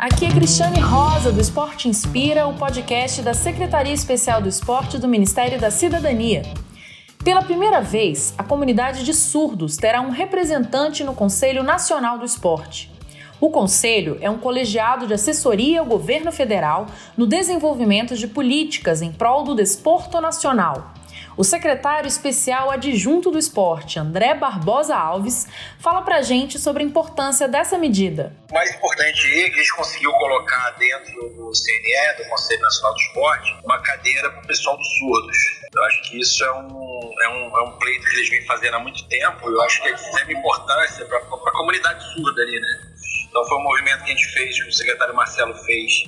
aqui é Cristiane Rosa do Esporte Inspira, o podcast da Secretaria Especial do Esporte do Ministério da Cidadania. Pela primeira vez, a comunidade de surdos terá um representante no Conselho Nacional do Esporte. O Conselho é um colegiado de assessoria ao governo federal no desenvolvimento de políticas em prol do desporto nacional. O secretário especial adjunto do esporte, André Barbosa Alves, fala pra gente sobre a importância dessa medida. O mais importante é que a gente conseguiu colocar dentro do CNE, do Conselho Nacional do Esporte, uma cadeira para o pessoal dos surdos. Eu acho que isso é um, é, um, é um pleito que eles vêm fazendo há muito tempo. Eu acho que é de extrema importância para a comunidade surda ali, né? Então foi um movimento que a gente fez, que o secretário Marcelo fez,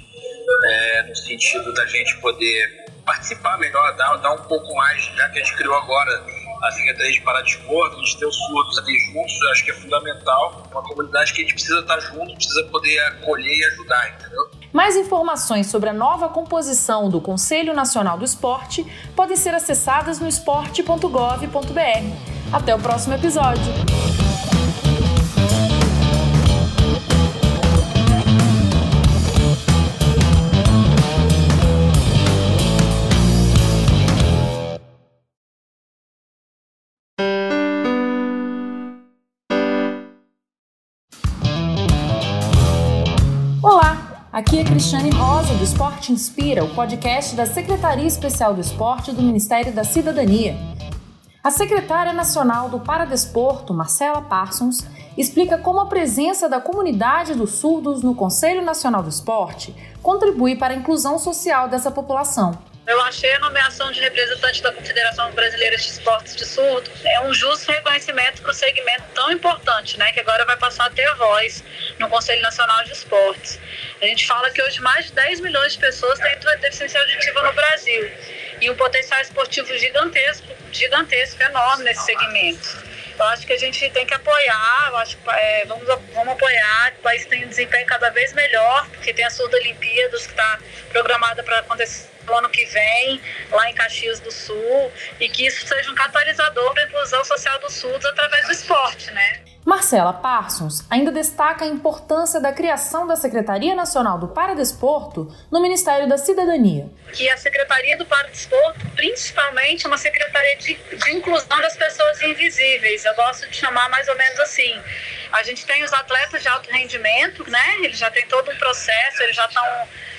é, no sentido da gente poder participar melhor, dar, dar um pouco mais, já que a gente criou agora a Secretaria de Paradesporto, a gente ter os surdos ali juntos, acho que é fundamental. É uma comunidade que a gente precisa estar junto, precisa poder acolher e ajudar, entendeu? Mais informações sobre a nova composição do Conselho Nacional do Esporte podem ser acessadas no esporte.gov.br. Até o próximo episódio! Aqui é Cristiane Rosa, do Esporte Inspira, o podcast da Secretaria Especial do Esporte do Ministério da Cidadania. A secretária nacional do Paradesporto, Marcela Parsons, explica como a presença da comunidade dos surdos no Conselho Nacional do Esporte contribui para a inclusão social dessa população. Eu achei a nomeação de representante da Confederação Brasileira de Esportes de Surdo é um justo reconhecimento para o segmento tão importante, né, que agora vai passar a ter voz no Conselho Nacional de Esportes. A gente fala que hoje mais de 10 milhões de pessoas têm deficiência auditiva no Brasil e um potencial esportivo gigantesco, gigantesco, enorme nesse segmento. Eu acho que a gente tem que apoiar, eu acho, é, vamos, vamos apoiar, que o país tem um desempenho cada vez melhor, porque tem a Surda Olimpíadas que está programada para acontecer no ano que vem, lá em Caxias do Sul, e que isso seja um catalisador para a inclusão social dos surdos através do esporte, né? Marcela Parsons ainda destaca a importância da criação da Secretaria Nacional do Paradesporto no Ministério da Cidadania. Que a Secretaria do Paradesporto, principalmente, é uma secretaria de, de inclusão das pessoas invisíveis. Eu gosto de chamar mais ou menos assim. A gente tem os atletas de alto rendimento, né? Eles já têm todo um processo, eles já estão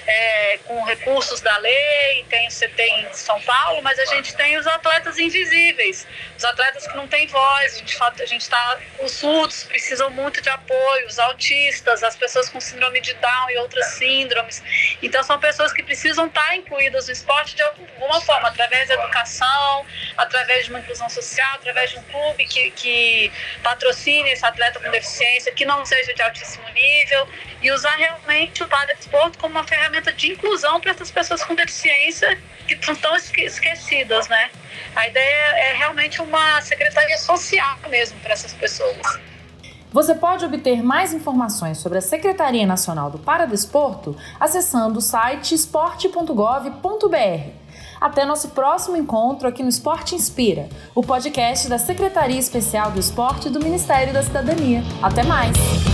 é, com recursos da lei, tem CT em São Paulo, mas a gente tem os atletas invisíveis, os atletas que não têm voz, a gente está, os surdos precisam muito de apoio, os autistas, as pessoas com síndrome de Down e outras síndromes. Então são pessoas que precisam estar incluídas no esporte de alguma forma, através da educação, através de uma inclusão social, através de um clube que, que patrocine esse atleta com deficiência, que não seja de altíssimo nível, e usar realmente o para-desporto como uma ferramenta ferramenta de inclusão para essas pessoas com deficiência que estão tão esquecidas, né? A ideia é realmente uma secretaria social mesmo para essas pessoas. Você pode obter mais informações sobre a Secretaria Nacional do Paradesporto acessando o site esporte.gov.br. Até nosso próximo encontro aqui no Esporte Inspira, o podcast da Secretaria Especial do Esporte do Ministério da Cidadania. Até mais!